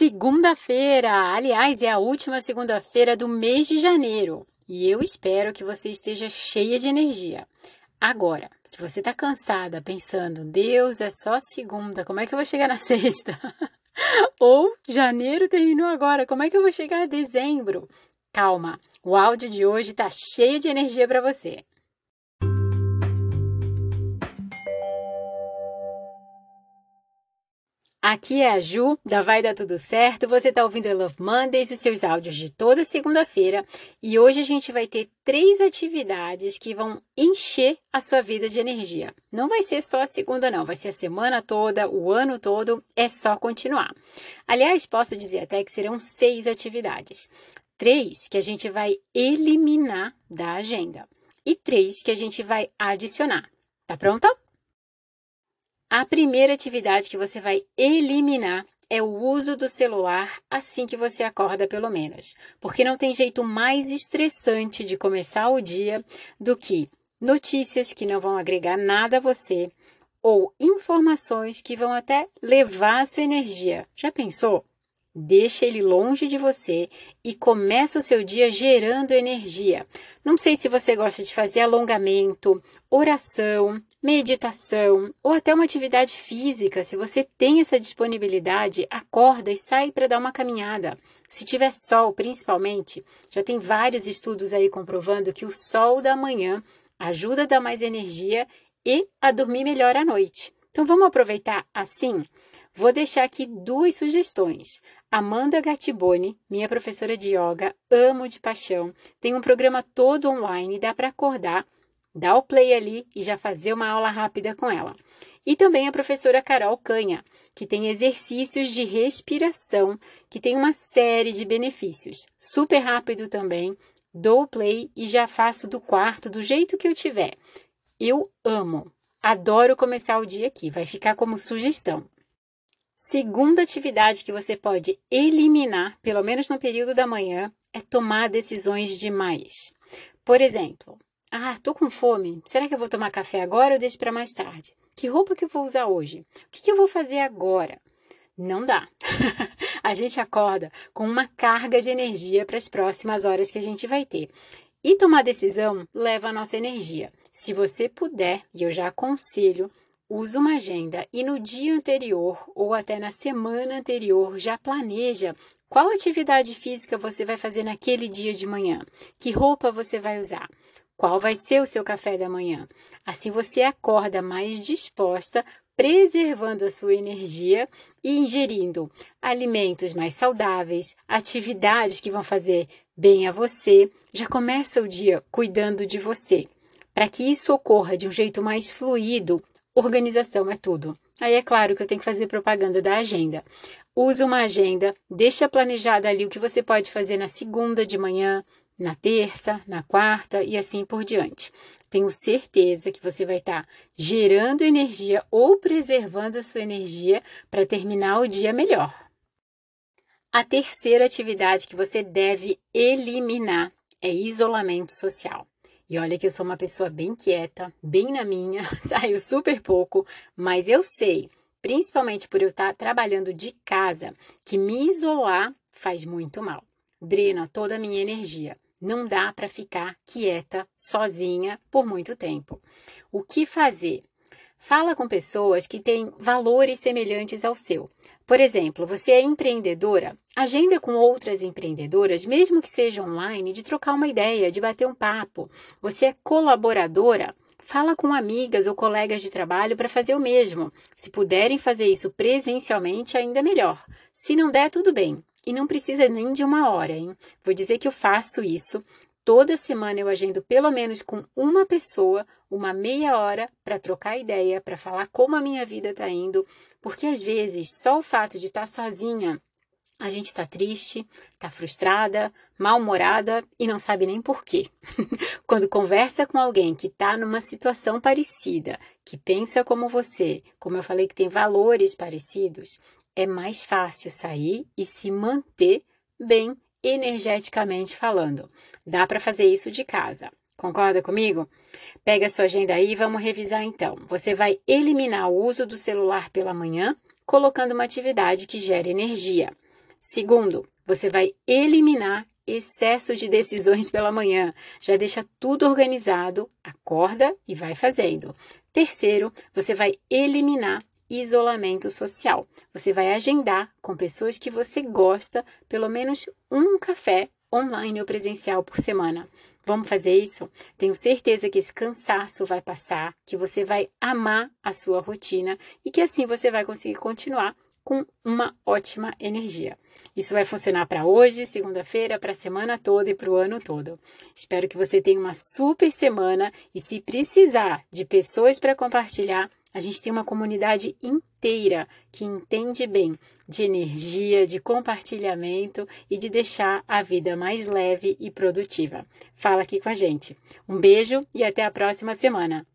Segunda-feira, aliás, é a última segunda-feira do mês de janeiro e eu espero que você esteja cheia de energia. Agora, se você está cansada pensando, Deus, é só segunda, como é que eu vou chegar na sexta? Ou janeiro terminou agora, como é que eu vou chegar a dezembro? Calma, o áudio de hoje está cheio de energia para você. Aqui é a Ju, da Vai Dar Tudo Certo. Você está ouvindo I Love Mondays, os seus áudios de toda segunda-feira. E hoje a gente vai ter três atividades que vão encher a sua vida de energia. Não vai ser só a segunda, não. Vai ser a semana toda, o ano todo. É só continuar. Aliás, posso dizer até que serão seis atividades. Três que a gente vai eliminar da agenda. E três que a gente vai adicionar. Tá pronta? A primeira atividade que você vai eliminar é o uso do celular assim que você acorda, pelo menos. Porque não tem jeito mais estressante de começar o dia do que notícias que não vão agregar nada a você ou informações que vão até levar a sua energia. Já pensou? Deixa ele longe de você e começa o seu dia gerando energia. Não sei se você gosta de fazer alongamento, oração, meditação ou até uma atividade física. Se você tem essa disponibilidade, acorda e sai para dar uma caminhada. Se tiver sol, principalmente, já tem vários estudos aí comprovando que o sol da manhã ajuda a dar mais energia e a dormir melhor à noite. Então vamos aproveitar assim? Vou deixar aqui duas sugestões. Amanda Gattiboni, minha professora de yoga, amo de paixão, tem um programa todo online, dá para acordar, dar o play ali e já fazer uma aula rápida com ela. E também a professora Carol Canha, que tem exercícios de respiração, que tem uma série de benefícios. Super rápido também, dou o play e já faço do quarto do jeito que eu tiver. Eu amo, adoro começar o dia aqui, vai ficar como sugestão. Segunda atividade que você pode eliminar, pelo menos no período da manhã, é tomar decisões demais. Por exemplo, ah, tô com fome. Será que eu vou tomar café agora ou deixo para mais tarde? Que roupa que eu vou usar hoje? O que, que eu vou fazer agora? Não dá. a gente acorda com uma carga de energia para as próximas horas que a gente vai ter. E tomar decisão leva a nossa energia. Se você puder, e eu já aconselho, Use uma agenda e no dia anterior ou até na semana anterior já planeja qual atividade física você vai fazer naquele dia de manhã, que roupa você vai usar, qual vai ser o seu café da manhã. Assim você acorda mais disposta, preservando a sua energia e ingerindo alimentos mais saudáveis, atividades que vão fazer bem a você. Já começa o dia cuidando de você. Para que isso ocorra de um jeito mais fluido, Organização é tudo. Aí é claro que eu tenho que fazer propaganda da agenda. Use uma agenda, deixa planejada ali o que você pode fazer na segunda de manhã, na terça, na quarta e assim por diante. Tenho certeza que você vai estar gerando energia ou preservando a sua energia para terminar o dia melhor. A terceira atividade que você deve eliminar é isolamento social. E olha que eu sou uma pessoa bem quieta, bem na minha, saio super pouco, mas eu sei, principalmente por eu estar trabalhando de casa, que me isolar faz muito mal. Drena toda a minha energia. Não dá para ficar quieta, sozinha por muito tempo. O que fazer? Fala com pessoas que têm valores semelhantes ao seu. Por exemplo, você é empreendedora? Agenda com outras empreendedoras, mesmo que seja online, de trocar uma ideia, de bater um papo. Você é colaboradora? Fala com amigas ou colegas de trabalho para fazer o mesmo. Se puderem fazer isso presencialmente, ainda melhor. Se não der, tudo bem. E não precisa nem de uma hora, hein? Vou dizer que eu faço isso. Toda semana eu agendo pelo menos com uma pessoa, uma meia hora, para trocar ideia, para falar como a minha vida está indo, porque às vezes só o fato de estar sozinha, a gente está triste, está frustrada, mal-humorada e não sabe nem por quê. Quando conversa com alguém que está numa situação parecida, que pensa como você, como eu falei que tem valores parecidos, é mais fácil sair e se manter bem energeticamente falando. Dá para fazer isso de casa. Concorda comigo? Pega sua agenda aí e vamos revisar então. Você vai eliminar o uso do celular pela manhã, colocando uma atividade que gera energia. Segundo, você vai eliminar excesso de decisões pela manhã. Já deixa tudo organizado, acorda e vai fazendo. Terceiro, você vai eliminar isolamento social. Você vai agendar com pessoas que você gosta pelo menos um café online ou presencial por semana. Vamos fazer isso? Tenho certeza que esse cansaço vai passar, que você vai amar a sua rotina e que assim você vai conseguir continuar com uma ótima energia. Isso vai funcionar para hoje, segunda-feira, para a semana toda e para o ano todo. Espero que você tenha uma super semana e se precisar de pessoas para compartilhar, a gente tem uma comunidade inteira que entende bem de energia, de compartilhamento e de deixar a vida mais leve e produtiva. Fala aqui com a gente. Um beijo e até a próxima semana.